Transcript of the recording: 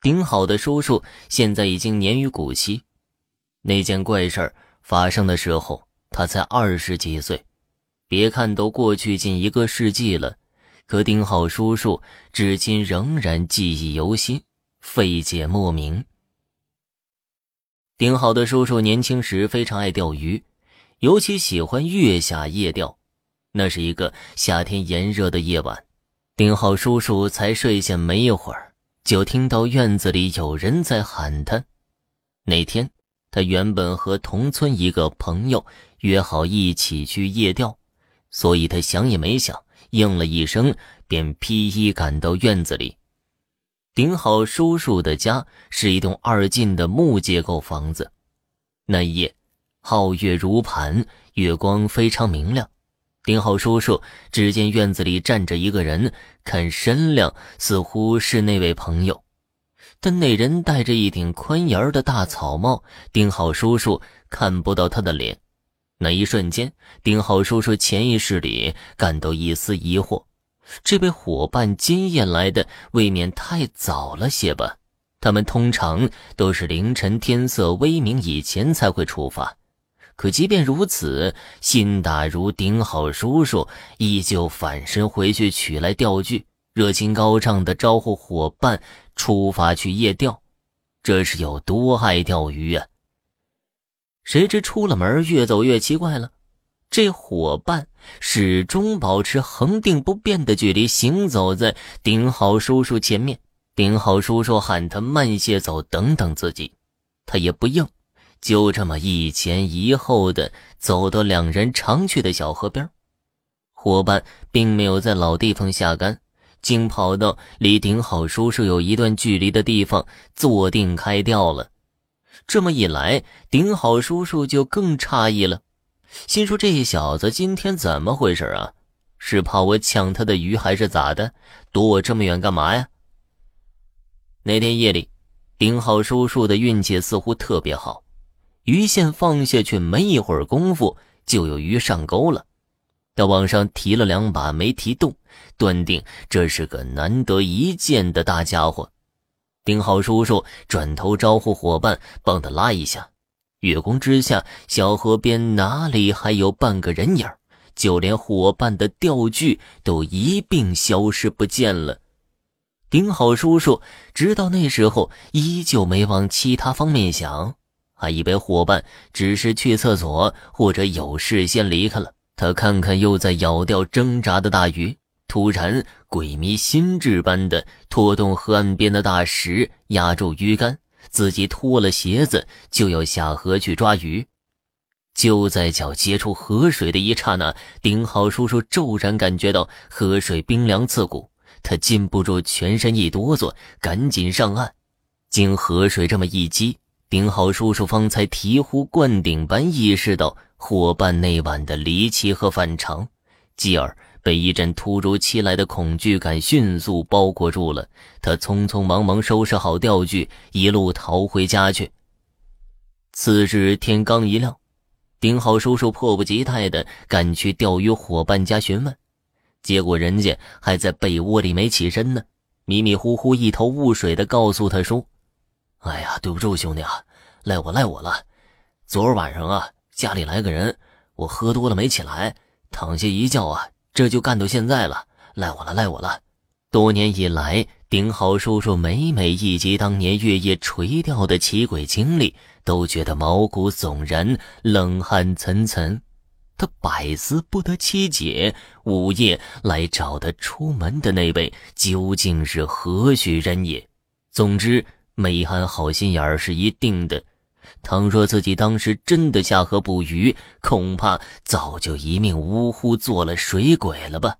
顶好的叔叔现在已经年逾古稀。那件怪事发生的时候，他才二十几岁。别看都过去近一个世纪了，可丁好叔叔至今仍然记忆犹新，费解莫名。丁好的叔叔年轻时非常爱钓鱼，尤其喜欢月下夜钓。那是一个夏天炎热的夜晚，丁好叔叔才睡下没一会儿，就听到院子里有人在喊他。那天，他原本和同村一个朋友约好一起去夜钓，所以他想也没想，应了一声，便披衣赶到院子里。顶好叔叔的家是一栋二进的木结构房子。那一夜，皓月如盘，月光非常明亮。丁浩叔叔只见院子里站着一个人，看身量似乎是那位朋友，但那人戴着一顶宽檐的大草帽，丁浩叔叔看不到他的脸。那一瞬间，丁浩叔叔潜意识里感到一丝疑惑。这位伙伴今夜来的未免太早了些吧？他们通常都是凌晨天色微明以前才会出发。可即便如此，心大如顶好叔叔依旧返身回去取来钓具，热情高涨的招呼伙伴出发去夜钓。这是有多爱钓鱼啊？谁知出了门，越走越奇怪了。这伙伴始终保持恒定不变的距离，行走在顶好叔叔前面。顶好叔叔喊他慢些走，等等自己，他也不应，就这么一前一后的走到两人常去的小河边。伙伴并没有在老地方下竿，竟跑到离顶好叔叔有一段距离的地方坐定开钓了。这么一来，顶好叔叔就更诧异了。心说：“这小子今天怎么回事啊？是怕我抢他的鱼，还是咋的？躲我这么远干嘛呀？”那天夜里，顶好叔叔的运气似乎特别好，鱼线放下去没一会儿功夫，就有鱼上钩了。他往上提了两把，没提动，断定这是个难得一见的大家伙。丁浩叔叔转头招呼伙伴帮他拉一下。月光之下，小河边哪里还有半个人影就连伙伴的钓具都一并消失不见了。顶好叔叔直到那时候依旧没往其他方面想，还以为伙伴只是去厕所或者有事先离开了。他看看又在咬掉挣扎的大鱼，突然鬼迷心智般的拖动河岸边的大石，压住鱼竿。自己脱了鞋子就要下河去抓鱼，就在脚接触河水的一刹那，丁浩叔叔骤然感觉到河水冰凉刺骨，他禁不住全身一哆嗦，赶紧上岸。经河水这么一激，丁浩叔叔方才醍醐灌顶般意识到伙伴那晚的离奇和反常，继而。被一阵突如其来的恐惧感迅速包裹住了，他匆匆忙忙收拾好钓具，一路逃回家去。次日天刚一亮，丁浩叔叔迫不及待地赶去钓鱼伙伴家询问，结果人家还在被窝里没起身呢，迷迷糊糊、一头雾水地告诉他说：“哎呀，对不住兄弟啊，赖我赖我了。昨儿晚上啊，家里来个人，我喝多了没起来，躺下一觉啊。”这就干到现在了，赖我了，赖我了。多年以来，丁浩叔叔每每忆及当年月夜垂钓的奇诡经历，都觉得毛骨悚然，冷汗涔涔。他百思不得其解，午夜来找他出门的那位究竟是何许人也？总之，梅寒好心眼儿是一定的。倘若自己当时真的下河捕鱼，恐怕早就一命呜呼，做了水鬼了吧。